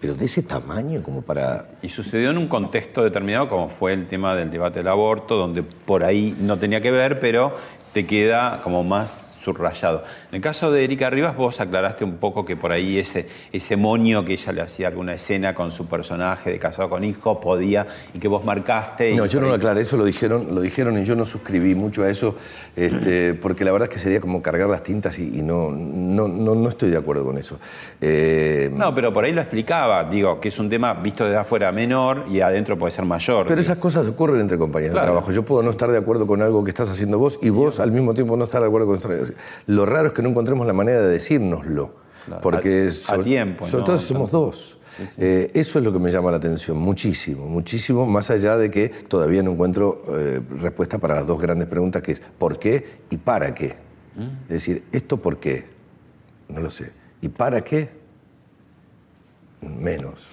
pero de ese tamaño como para... Y sucedió en un contexto determinado como fue el tema del debate del aborto, donde por ahí no tenía que ver, pero te queda como más subrayado. En el caso de Erika Rivas, vos aclaraste un poco que por ahí ese, ese moño que ella le hacía alguna escena con su personaje de casado con hijo podía y que vos marcaste. no, yo no lo aclaré, eso lo dijeron, lo dijeron y yo no suscribí mucho a eso, este, porque la verdad es que sería como cargar las tintas y, no, no, no, estoy de acuerdo con eso. Eh, no, pero por ahí lo explicaba, digo, que es un tema visto desde afuera menor y adentro puede ser mayor. Pero esas cosas ocurren entre compañeros de trabajo. Yo puedo no estar de acuerdo con algo que estás haciendo vos y vos al mismo tiempo no estar de acuerdo con lo raro es que no encontremos la manera de decírnoslo. Porque a, tiempo. Sobre todo somos dos. Eh, eso es lo que me llama la atención, muchísimo, muchísimo, más allá de que todavía no encuentro eh, respuesta para las dos grandes preguntas, que es ¿por qué y para qué? Mm. Es decir, ¿esto por qué? No lo sé. ¿Y para qué? Menos.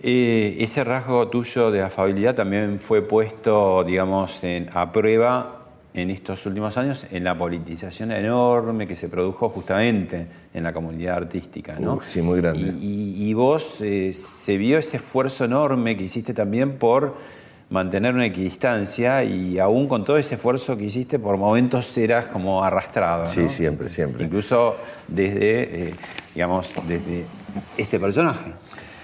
Eh, ese rasgo tuyo de afabilidad también fue puesto, digamos, a prueba en estos últimos años en la politización enorme que se produjo justamente en la comunidad artística. ¿no? sí, muy grande. Y, vos eh, se vio ese esfuerzo enorme que hiciste también por mantener una equidistancia y aún con todo ese esfuerzo que hiciste, por momentos eras como arrastrado. Sí, siempre, siempre. Incluso desde, eh, digamos, desde este personaje.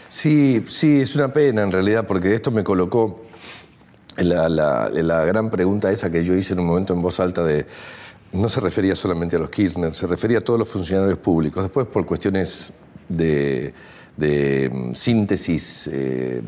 Sí, sí, es una pena en realidad, porque esto me colocó la, la, gran pregunta esa que yo hice en un momento en voz alta de no se refería solamente a los Kirchner, se refería a todos los funcionarios públicos. Después, por cuestiones de, mm, síntesis eh,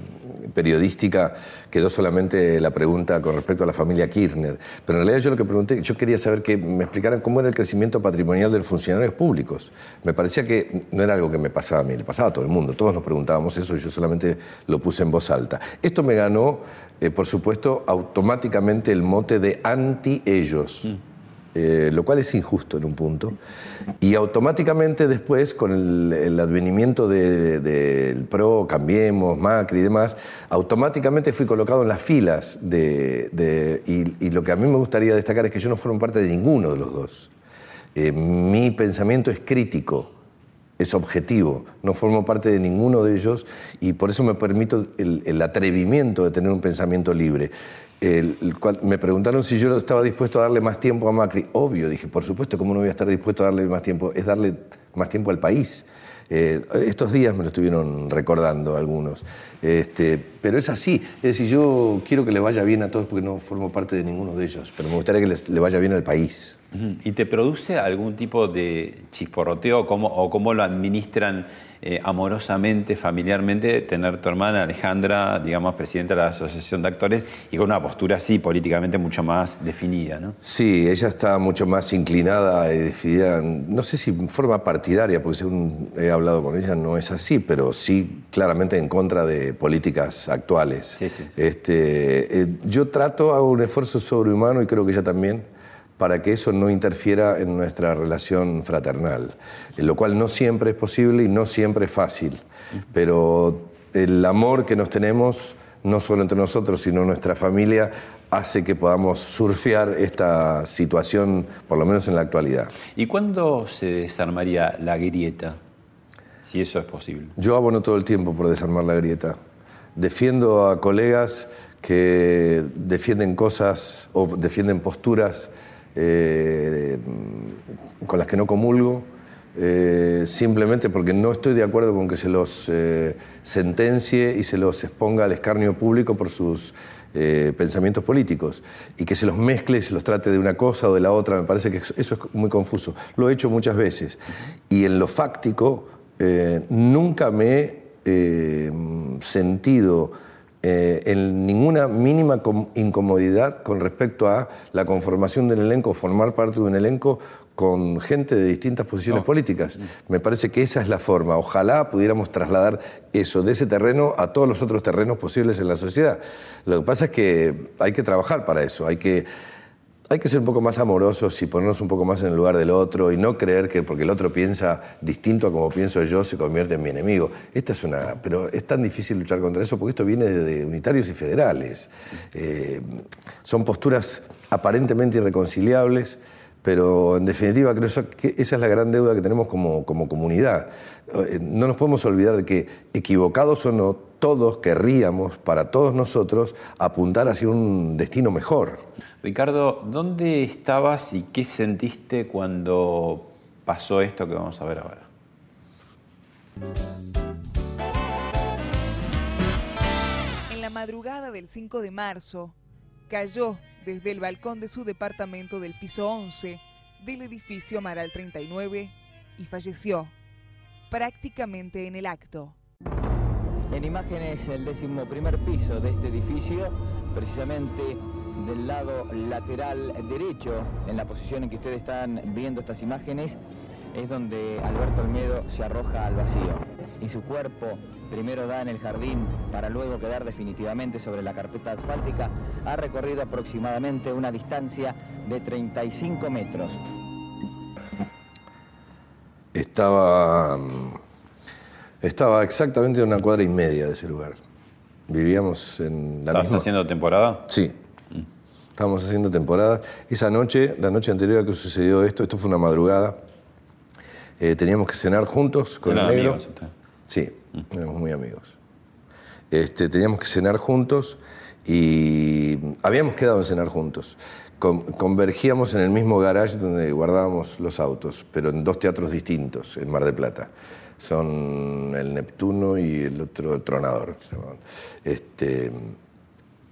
periodística, quedó solamente la pregunta con respecto a la familia Kirchner. Pero en realidad yo lo que pregunté, yo quería saber que me explicaran cómo era el crecimiento patrimonial de los funcionarios públicos. Me parecía que no era algo que me pasaba a mí, le pasaba a todo el mundo. Todos nos preguntábamos eso y yo solamente lo puse en voz alta. Esto me ganó, eh, por supuesto, automáticamente el mote de anti-ellos. Mm. Eh, lo cual es injusto en un punto. Y automáticamente después, con el, advenimiento del PRO, Cambiemos, Macri y demás, automáticamente fui colocado en las filas de... y, lo que a mí me gustaría destacar es que yo no formo parte de ninguno de los dos. Eh, mi pensamiento es crítico, es objetivo, no formo parte de ninguno de ellos y por eso me permito el atrevimiento de tener un pensamiento libre me preguntaron si yo estaba dispuesto a darle más tiempo a Macri. Obvio, dije, por supuesto, ¿cómo no voy a estar dispuesto a darle más tiempo? Es darle más tiempo al país. Eh, estos días me lo estuvieron recordando algunos. Este, pero es así. Es decir, yo quiero que le vaya bien a todos porque no formo parte de ninguno de ellos, pero me gustaría que le vaya bien al país. ¿Y te produce algún tipo de chisporroteo o cómo lo administran eh, amorosamente, familiarmente, tener tu hermana Alejandra, digamos, presidenta de la Asociación de Actores y con una postura así políticamente mucho más definida, ¿no? Sí, ella está mucho más inclinada y definida, no sé si en forma partidaria, porque según he hablado con ella no es así, pero sí claramente en contra de políticas actuales. Sí, sí. Este, eh, yo trato, hago un esfuerzo sobrehumano y creo que ella también para que eso no interfiera en nuestra relación fraternal, lo cual no siempre es posible y no siempre es fácil, pero el amor que nos tenemos, no solo entre nosotros, sino nuestra familia, hace que podamos surfear esta situación, por lo menos en la actualidad. ¿Y cuándo se desarmaría la grieta? Si eso es posible. Yo abono todo el tiempo por desarmar la grieta. Defiendo a colegas que defienden cosas o defienden posturas eh, con las que no comulgo, eh, simplemente porque no estoy de acuerdo con que se los eh, sentencie y se los exponga al escarnio público por sus pensamientos políticos y que se los mezcle y se los trate de una cosa o de la otra. Me parece que eso es muy confuso. Lo he hecho muchas veces. Y en lo fáctico, nunca me he sentido eh, en ninguna mínima incomodidad con respecto a la conformación del elenco, formar parte de un elenco con gente de distintas posiciones políticas. Me parece que esa es la forma. Ojalá pudiéramos trasladar eso de ese terreno a todos los otros terrenos posibles en la sociedad. Lo que pasa es que hay que trabajar para eso, hay que hay que ser un poco más amorosos y ponernos un poco más en el lugar del otro y no creer que porque el otro piensa distinto a como pienso yo se convierte en mi enemigo. Esta es una, pero es tan difícil luchar contra eso porque esto viene de, unitarios y federales. Eh, son posturas aparentemente irreconciliables, pero en definitiva creo que esa es la gran deuda que tenemos como, como comunidad. Eh, no nos podemos olvidar de que equivocados o no, todos querríamos, para todos nosotros, apuntar hacia un destino mejor. Ricardo, ¿dónde estabas y qué sentiste cuando pasó esto que vamos a ver ahora? En la madrugada del 5 de marzo, cayó desde el balcón de su departamento del piso 11 del edificio Amaral 39 y falleció prácticamente en el acto. En imágenes el décimo primer piso de este edificio, precisamente del lado lateral derecho, en la posición en que ustedes están viendo estas imágenes, es donde Alberto Olmedo se arroja al vacío. Y su cuerpo primero da en el jardín para luego quedar definitivamente sobre la carpeta asfáltica, ha recorrido aproximadamente una distancia de 35 metros. Estaba, estaba exactamente a una cuadra y media de ese lugar. Vivíamos en la ¿Estás haciendo temporada? Sí, Estábamos haciendo temporada. Esa noche, la noche anterior a que sucedió esto, esto fue una madrugada, eh, teníamos que cenar juntos con el negro. Amigos, sí, mm. éramos muy amigos. Este, teníamos que cenar juntos y habíamos quedado en cenar juntos. Convergíamos en el mismo garage donde guardábamos los autos, pero en dos teatros distintos, en Mar de Plata. Son el Neptuno y el otro Tronador. Este,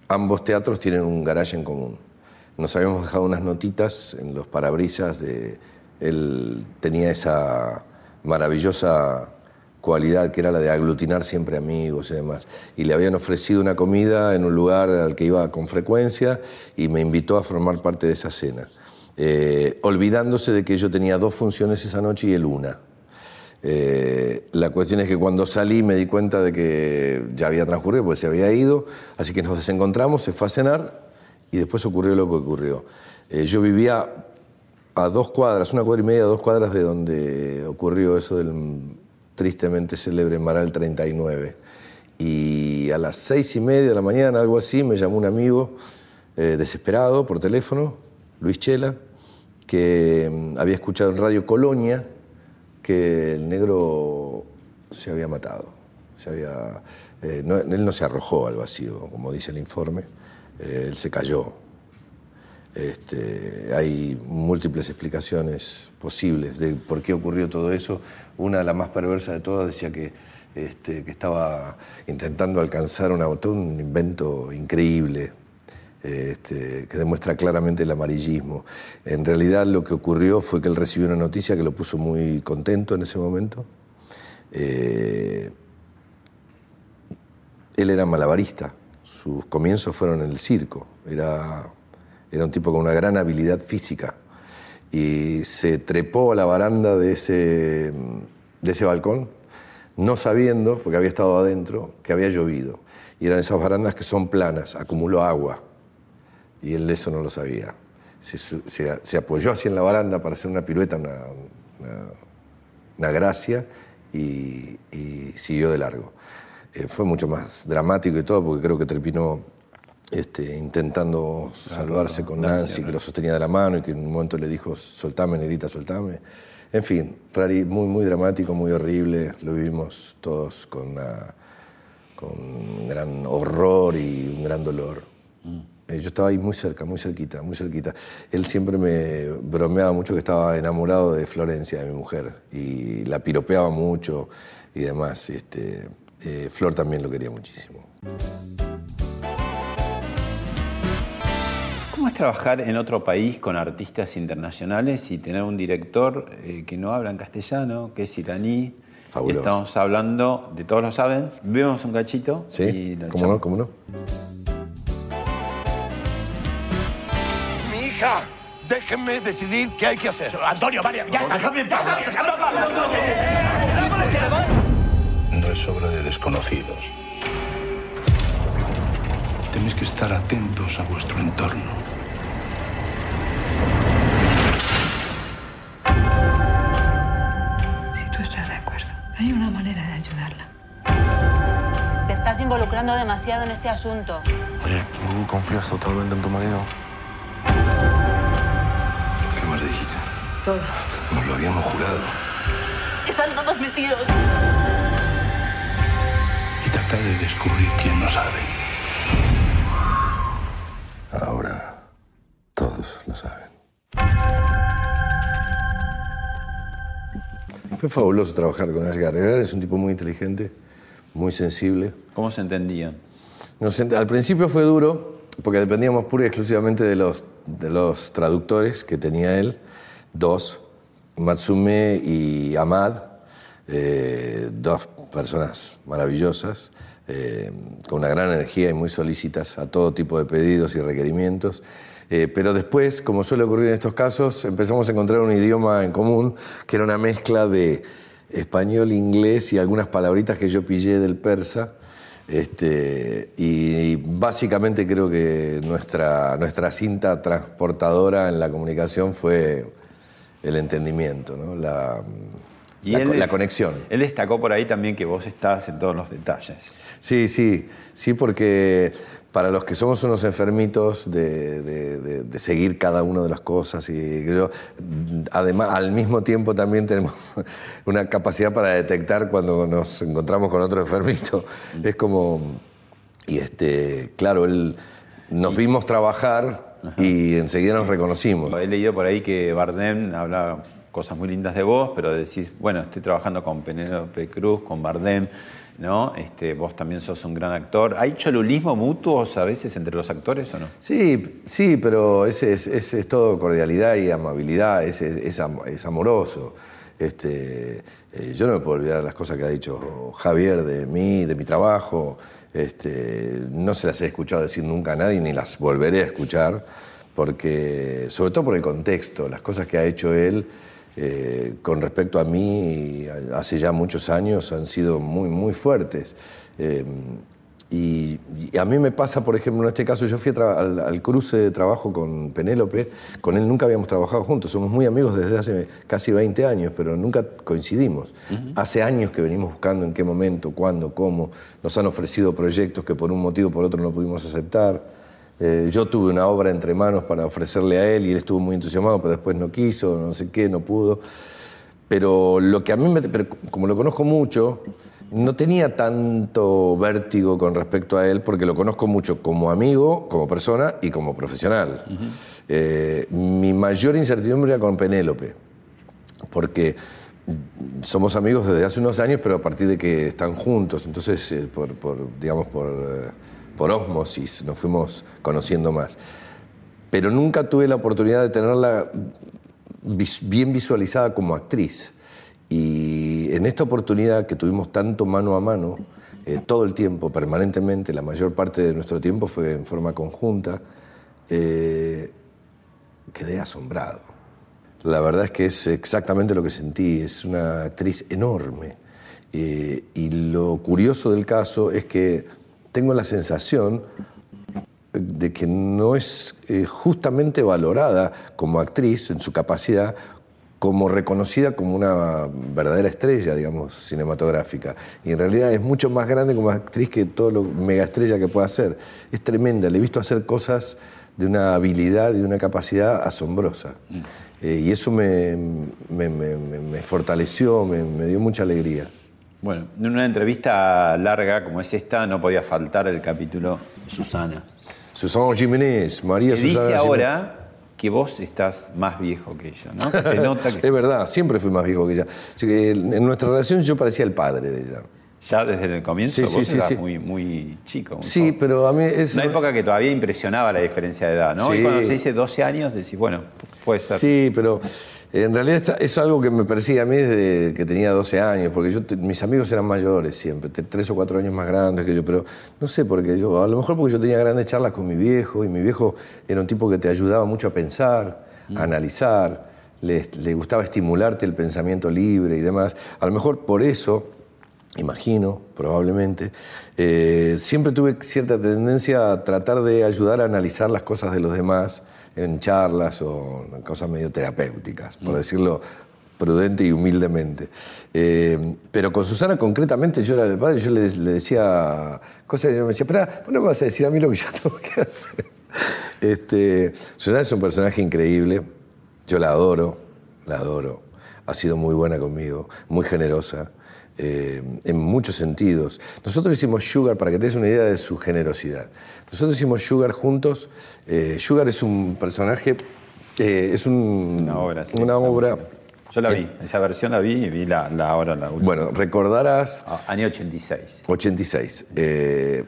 ambos teatros tienen un garaje en común. Nos habíamos dejado unas notitas en los parabrisas de... Él tenía esa maravillosa cualidad que era la de aglutinar siempre amigos y demás. Y le habían ofrecido una comida en un lugar al que iba con frecuencia y me invitó a formar parte de esa cena, eh, olvidándose de que yo tenía dos funciones esa noche y él una. Eh, la cuestión es que cuando salí me di cuenta de que ya había transcurrido, porque se había ido, así que nos desencontramos, se fue a cenar y después ocurrió lo que ocurrió. Eh, yo vivía a dos cuadras, una cuadra y media, dos cuadras de donde ocurrió eso del tristemente célebre Maral 39. Y a las seis y media de la mañana, algo así, me llamó un amigo eh, desesperado por teléfono, Luis Chela, que mm, había escuchado en Radio Colonia que el negro se había matado. Se había, eh, él no se arrojó al vacío, como dice el informe, eh, él se cayó. Este, hay múltiples explicaciones posibles de por qué ocurrió todo eso. Una, la más perversa de todas, decía que, este, que estaba intentando alcanzar un auto, un invento increíble, este, que demuestra claramente el amarillismo. En realidad lo que ocurrió fue que él recibió una noticia que lo puso muy contento en ese momento, Eh, él era malabarista, sus comienzos fueron en el circo, era, era un tipo con una gran habilidad física y se trepó a la baranda de ese, de ese balcón, no sabiendo, porque había estado adentro, que había llovido. Y eran esas barandas que son planas, acumuló agua. Y él eso no lo sabía. Se, apoyó así en la baranda para hacer una pirueta, una, una- gracia, y, y siguió de largo. Eh, fue mucho más dramático y todo, porque creo que terminó este, intentando salvarse con Nancy, Nancy, que lo sostenía de la mano y que en un momento le dijo, soltame, negrita, soltame. En fin, rari, muy, muy dramático, muy horrible. Lo vivimos todos con, una- con un gran horror y un gran dolor. Eh, Yo estaba ahí muy cerca, muy cerquita, muy cerquita. Él siempre me bromeaba mucho que estaba enamorado de Florencia, de mi mujer, y la piropeaba mucho y demás. Este, eh, Flor también lo quería muchísimo. Es trabajar en otro país con artistas internacionales y tener un director eh, que no habla en castellano, que es iraní? Fabuloso. Y estamos hablando, de todos lo saben, vemos un cachito. ¿Sí? y lo ¿Cómo no? ¿Cómo no? Mi hija, déjenme decidir qué hay que hacer. Antonio, vale, ya está, déjame en paz. No es obra de desconocidos. Tenéis que estar atentos a vuestro entorno. Hay una manera de ayudarla. Te estás involucrando demasiado en este asunto. Oye, ¿tú confías totalmente en tu marido? ¿Qué más le dijiste? Todo. Nos lo habíamos jurado. Están todos metidos. Y tratar de descubrir quién no sabe. Ahora Fue fabuloso trabajar con Ashgar. Ashgar es un tipo muy inteligente, muy sensible. ¿Cómo se entendían? Ent- al principio fue duro, porque dependíamos pura y exclusivamente de los, de los traductores que tenía él, dos, Matsume y Ahmad, eh, dos personas maravillosas, eh, con una gran energía y muy solícitas a todo tipo de pedidos y requerimientos. Eh, pero después, como suele ocurrir en estos casos, empezamos a encontrar un idioma en común, que era una mezcla de español, inglés y algunas palabritas que yo pillé del persa. Este, y básicamente creo que nuestra, nuestra cinta transportadora en la comunicación fue el entendimiento, ¿no? la, Y la, él la conexión. Él destacó por ahí también que vos estás en todos los detalles. Sí, sí, sí, porque para los que somos unos enfermitos de, de- de- de seguir cada una de las cosas y yo, además, al mismo tiempo también tenemos una capacidad para detectar cuando nos encontramos con otro enfermito. Es como, y este, claro, él, nos vimos trabajar y enseguida nos reconocimos. He leído por ahí que Bardem habla cosas muy lindas de vos, pero decís, bueno, estoy trabajando con Penélope Cruz, con Bardem, ¿no? Este, vos también sos un gran actor. ¿Hay cholulismo mutuos a veces entre los actores o no? Sí, sí, pero ese es, todo cordialidad y amabilidad, es, es, es am- es amoroso. Este, eh, yo no me puedo olvidar las cosas que ha dicho Javier de mí, de mi trabajo. Este, no se las he escuchado decir nunca a nadie, ni las volveré a escuchar, porque, sobre todo por el contexto, las cosas que ha hecho él eh, con respecto a mí hace ya muchos años han sido muy, muy fuertes. Eh, y, y a mí me pasa, por ejemplo, en este caso, yo fui al cruce de trabajo con Penélope, con él nunca habíamos trabajado juntos, somos muy amigos desde hace casi 20 años, pero nunca coincidimos. Hace años que venimos buscando en qué momento, cuándo, cómo, nos han ofrecido proyectos que por un motivo o por otro no pudimos aceptar. Eh, yo tuve una obra entre manos para ofrecerle a él y él estuvo muy entusiasmado, pero después no quiso, no sé qué, no pudo. Pero lo que a mí me. como lo conozco mucho, no tenía tanto vértigo con respecto a él, porque lo conozco mucho como amigo, como persona y como profesional. Eh, mi mayor incertidumbre era con Penélope, porque somos amigos desde hace unos años, pero a partir de que están juntos, entonces, eh, por, por, digamos, por, eh, por ósmosis nos fuimos conociendo más. Pero nunca tuve la oportunidad de tenerla bien visualizada como actriz. Y en esta oportunidad que tuvimos tanto mano a mano, eh, todo el tiempo, permanentemente, la mayor parte de nuestro tiempo fue en forma conjunta, eh, quedé asombrado. La verdad es que es exactamente lo que sentí, es una actriz enorme. Eh, y lo curioso del caso es que tengo la sensación de que no es eh, justamente valorada como actriz en su capacidad, como reconocida como una verdadera estrella, digamos, cinematográfica. Y en realidad es mucho más grande como actriz que todo lo mega estrella que pueda hacer. Es tremenda, le he visto hacer cosas de una habilidad y una capacidad asombrosa. Eh, y eso me, me- me- me- me fortaleció, me dio mucha alegría. Bueno, en una entrevista larga como es esta, no podía faltar el capítulo Susana. Susana Jiménez, María Que dice Susana Jiménez. ahora que vos estás más viejo que ella, ¿no? Que Se nota que Es verdad, siempre fui más viejo que ella. Así que en nuestra relación yo parecía el padre de ella. ya desde el comienzo Sí, vos sí, eras sí. Muy, muy chico. muy Sí, joven. pero a mí es... Una época que todavía impresionaba la diferencia de edad, ¿no? Y cuando se dice 12 años, decís, bueno, puede ser. Sí, pero en realidad es algo que me persigue a mí desde que tenía 12 años, porque yo mis amigos eran mayores siempre, tres o cuatro años más grandes que yo, pero no sé por qué yo, a lo mejor porque yo tenía grandes charlas con mi viejo y mi viejo era un tipo que te ayudaba mucho a pensar, a analizar, le, le gustaba estimularte el pensamiento libre y demás. A lo mejor por eso imagino, probablemente, eh, siempre tuve cierta tendencia a tratar de ayudar a analizar las cosas de los demás en charlas o en cosas medio terapéuticas, por Mm. decirlo prudente y humildemente. Eh, pero con Susana concretamente yo era el padre, yo le, le decía cosas y yo me decía, espera, ¿vos no me vas a decir a mí lo que yo tengo que hacer? Este, Susana es un personaje increíble, yo la adoro, la adoro, ha sido muy buena conmigo, muy generosa, eh, en muchos sentidos. Nosotros hicimos Sugar, para que te des una idea de su generosidad. Nosotros hicimos Sugar juntos. eh, Sugar es un personaje, eh, es un- Una obra, sí, una la obra- Yo la vi, esa versión la vi y vi la, la ahora la última. Bueno, recordarás... Ah, año 86. 86. Eh,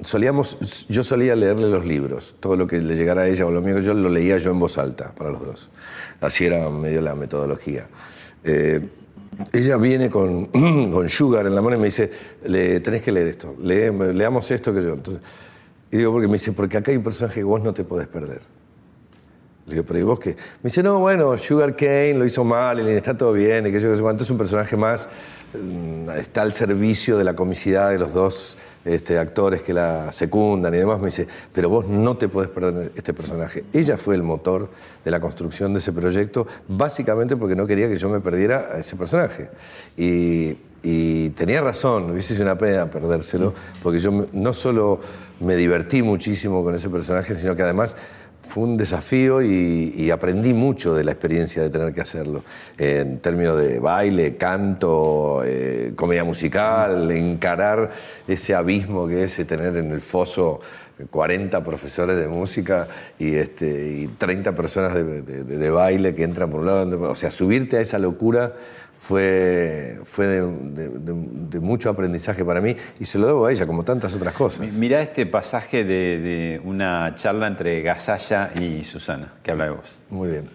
solíamos, yo solía leerle los libros, todo lo que le llegara a ella o lo mío, yo lo leía yo en voz alta para los dos. Así era medio la metodología. Eh, ella viene con, con Sugar en la mano y me dice, le, tenés que leer esto, lee- leamos esto que yo. Entonces, y digo, porque me dice, porque acá hay un personaje que vos no te podés perder. Le digo, pero ¿y vos qué? Me dice, no, bueno, Sugar Kane lo hizo mal, y está todo bien, y que yo que es un personaje más, mm, está al servicio de la comicidad de los dos este, actores que la secundan y demás. Me dice, pero vos no te podés perder este personaje. Ella fue el motor de la construcción de ese proyecto, básicamente porque no quería que yo me perdiera a ese personaje. Y, y tenía razón, hubiese sido una pena perdérselo, porque yo no solo me divertí muchísimo con ese personaje, sino que además fue un desafío y, aprendí mucho de la experiencia de tener que hacerlo, en términos de baile, canto, eh, comedia musical, encarar ese abismo que es tener en el foso 40 profesores de música y, este, y 30 personas de, de- de baile que entran por un lado, o sea, subirte a esa locura fue, fue de, de- de- de mucho aprendizaje para mí y se lo debo a ella, como tantas otras cosas. Mi- Mirá este pasaje de, de una charla entre Gasalla y Susana, que habla de vos. Muy bien.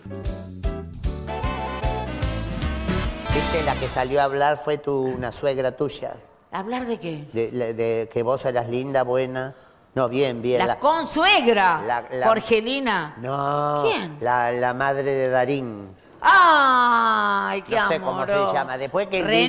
Viste, la que salió a hablar fue tu, una suegra tuya. ¿Hablar de qué? De, de- de que vos eras linda, buena. No, bien, bien. La, consuegra. la- la- Jorgelina. No. ¿Quién? La, la madre de Darín. ¡Ay, qué no sé cómo se llama. Después que él René.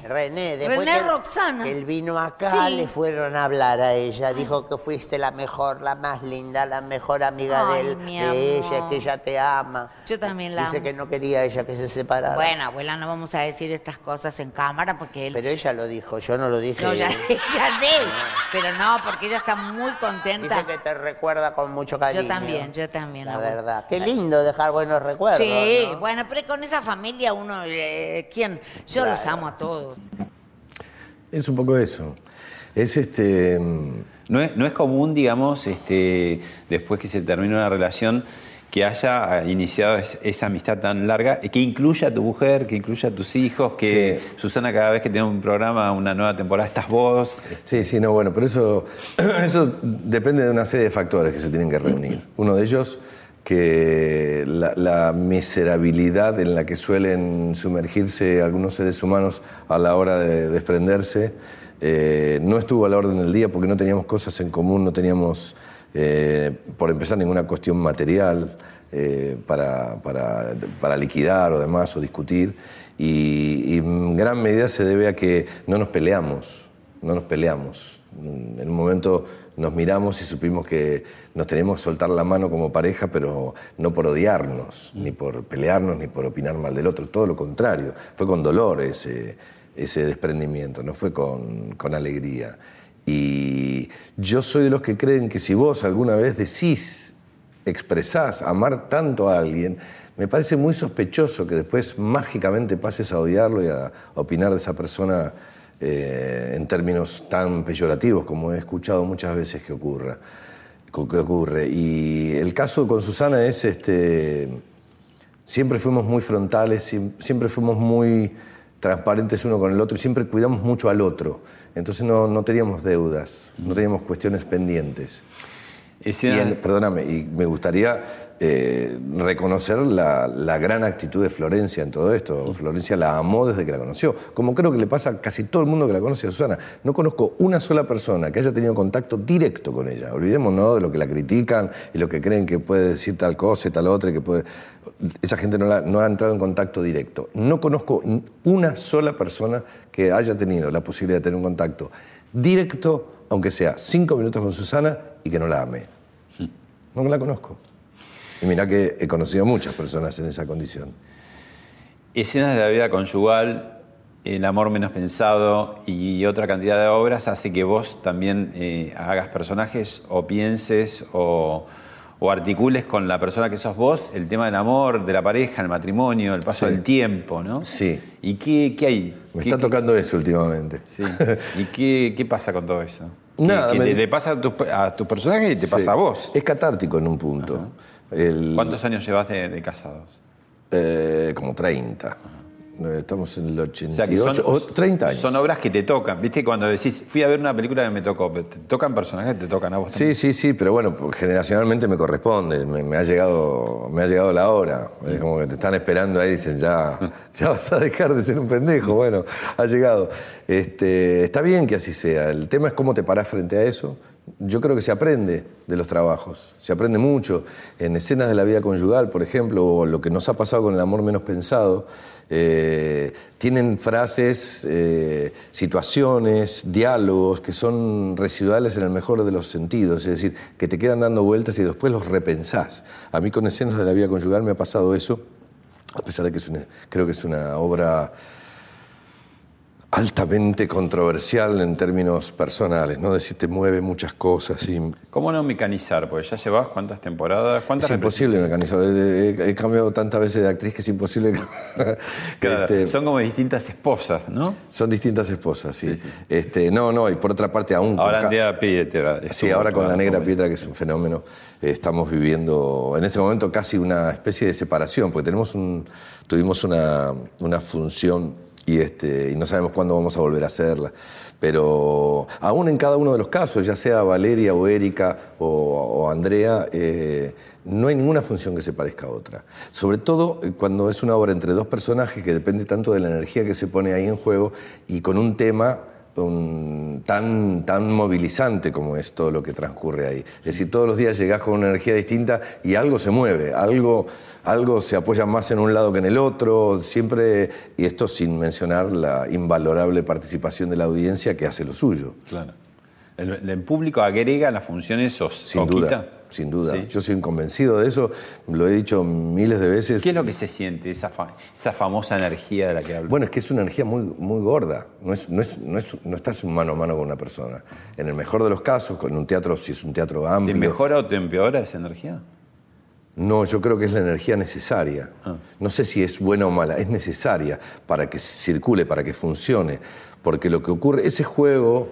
vino. René. Después René que, Roxana. que él vino acá, Sí. le fueron a hablar a ella. Dijo que fuiste la mejor, la más linda, la mejor amiga Ay, de, él, de ella, amor. que ella te ama. Yo también la Dice amo. que no quería ella que se separara. Bueno, abuela, no vamos a decir estas cosas en cámara porque él... Pero ella lo dijo, yo no lo dije. No, ya sé, ya sé. Pero no, porque ella está muy contenta. Dice que te recuerda con mucho cariño. Yo también, yo también. La abuela. verdad. Qué lindo dejar buenos recuerdos. Sí, ¿no? Bueno, pero con esa familia uno, eh, ¿quién? Yo los amo a todos. Es un poco eso. Es este. mm, No es, no es común, digamos, este, después que se termina una relación, que haya iniciado es- esa amistad tan larga, y que incluya a tu mujer, que incluya a tus hijos, que Susana cada vez que tiene un programa, una nueva temporada, estás vos. Sí, sí, no, bueno, pero eso, eso depende de una serie de factores que se tienen que reunir. Uno de ellos que la, la miserabilidad en la que suelen sumergirse algunos seres humanos a la hora de desprenderse eh, no estuvo a la orden del día porque no teníamos cosas en común, no teníamos, eh, por empezar, ninguna cuestión material eh, para, para- para liquidar o demás o discutir. Y, y en gran medida se debe a que no nos peleamos, no nos peleamos. En un momento nos miramos y supimos que nos teníamos que soltar la mano como pareja, pero no por odiarnos, ni por pelearnos, ni por opinar mal del otro, todo lo contrario. Fue con dolor ese, ese desprendimiento, no fue con, con alegría. Y yo soy de los que creen que si vos alguna vez decís, expresás amar tanto a alguien, me parece muy sospechoso que después mágicamente pases a odiarlo y a opinar de esa persona eh, en términos tan peyorativos como he escuchado muchas veces que ocurra. que ocurre. Y el caso con Susana es este. Siempre fuimos muy frontales, siem- siempre fuimos muy transparentes uno con el otro y siempre cuidamos mucho al otro. Entonces no, no teníamos deudas, no teníamos cuestiones pendientes. Y en- perdóname, y me gustaría eh, reconocer la, la gran actitud de Florencia en todo esto. Florencia la amó desde que la conoció, como creo que le pasa a casi todo el mundo que la conoce a Susana. No conozco una sola persona que haya tenido contacto directo con ella. Olvidémonos de lo que la critican y lo que creen que puede decir tal cosa y tal otra, y que puede... Esa gente no, la- no ha entrado en contacto directo. No conozco una sola persona que haya tenido la posibilidad de tener un contacto directo, aunque sea cinco minutos con Susana, y que no la ame. No la conozco. Y mira que he conocido muchas personas en esa condición. Escenas de la vida conyugal, El amor menos pensado y otra cantidad de obras hace que vos también eh, hagas personajes o pienses o, o articules con la persona que sos vos el tema del amor, de la pareja, el matrimonio, el paso Sí. del tiempo, ¿no? Sí. ¿Y qué, qué hay? Me ¿Qué- está tocando eso últimamente. Sí. ¿Y qué, qué pasa con todo eso? Nada, que me- le pasa a tus a tus personajes y te Sí. pasa a vos. Es catártico en un punto. El- ¿Cuántos años llevas de, de casados? eh, como 30. Eh, Estamos en el O 88. sea, que son, o 30 años. son obras que te tocan. ¿Viste? Cuando decís, fui a ver una película que me tocó, te tocan personajes que te tocan a vos. Sí, sí, sí, pero bueno, pues, generacionalmente me corresponde, me, me ha, llegado, me ha llegado la hora. Es como que te están esperando ahí y dicen, ya, ya vas a dejar de ser un pendejo. Bueno, ha llegado. Este, está bien que así sea. El tema es cómo te parás frente a eso. Yo creo que se aprende de los trabajos, se aprende mucho. En escenas de la vida conyugal, por ejemplo, o lo que nos ha pasado con el amor menos pensado, eh, tienen frases, eh, situaciones, diálogos que son residuales en el mejor de los sentidos, es decir, que te quedan dando vueltas y después los repensás. A mí con escenas de la vida conyugal me ha pasado eso, a pesar de que creo que es una obra altamente controversial en términos personales, ¿no? Es decir, te mueve muchas cosas y ¿Cómo no mecanizar? Porque ya llevas cuántas temporadas, cuántas es imposible mecanizar. He, cambiado tantas veces de actriz que es imposible. Claro, Este, son como distintas esposas, ¿no? son distintas esposas, sí. Este, no, no, y por otra parte aún... con Ahora ca- Andrea Pietra. Sí, ahora con la Negra Piedra, que es un fenómeno, estamos viviendo en este momento casi una especie de separación, porque tenemos un, tuvimos una, una función y, este, y no sabemos cuándo vamos a volver a hacerla. Pero aún en cada uno de los casos, ya sea Valeria o Erika o, Andrea, eh, no hay ninguna función que se parezca a otra. Sobre todo eh, cuando es una obra entre dos personajes que depende tanto de la energía que se pone ahí en juego y con un tema un- tan, tan movilizante como es todo lo que transcurre ahí. Es decir, todos los días llegás con una energía distinta y algo se mueve, algo, algo se apoya más en un lado que en el otro, siempre, y esto sin mencionar la invalorable participación de la audiencia que hace lo suyo. Claro. El, el público agrega las funciones o, Sin o duda, quita. sin duda. Sí. Yo soy un convencido de eso, lo he dicho miles de veces. ¿Qué es lo que se siente, esa, fa- esa famosa energía de la que hablo? Bueno, es que es una energía muy, muy gorda. No, es, no, es, no, es- no estás mano a mano con una persona. En el mejor de los casos, con un teatro, si es un teatro ¿Te amplio. mejora o te empeora esa energía? No, yo creo que es la energía necesaria. Ah. No sé si es buena o mala, es necesaria para que circule, para que funcione. Porque lo que ocurre, ese juego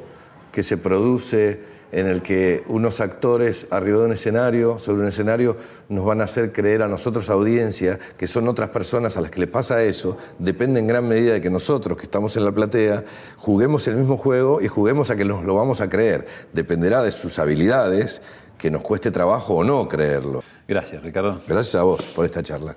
que se produce en el que unos actores arriba de un escenario, sobre un escenario, nos van a hacer creer a nosotros, audiencia, que son otras personas a las que le pasa eso, depende en gran medida de que nosotros, que estamos en la platea, juguemos el mismo juego y juguemos a que nos lo vamos a creer. Dependerá de sus habilidades, que nos cueste trabajo o no creerlo. Gracias, Ricardo. Gracias a vos por esta charla.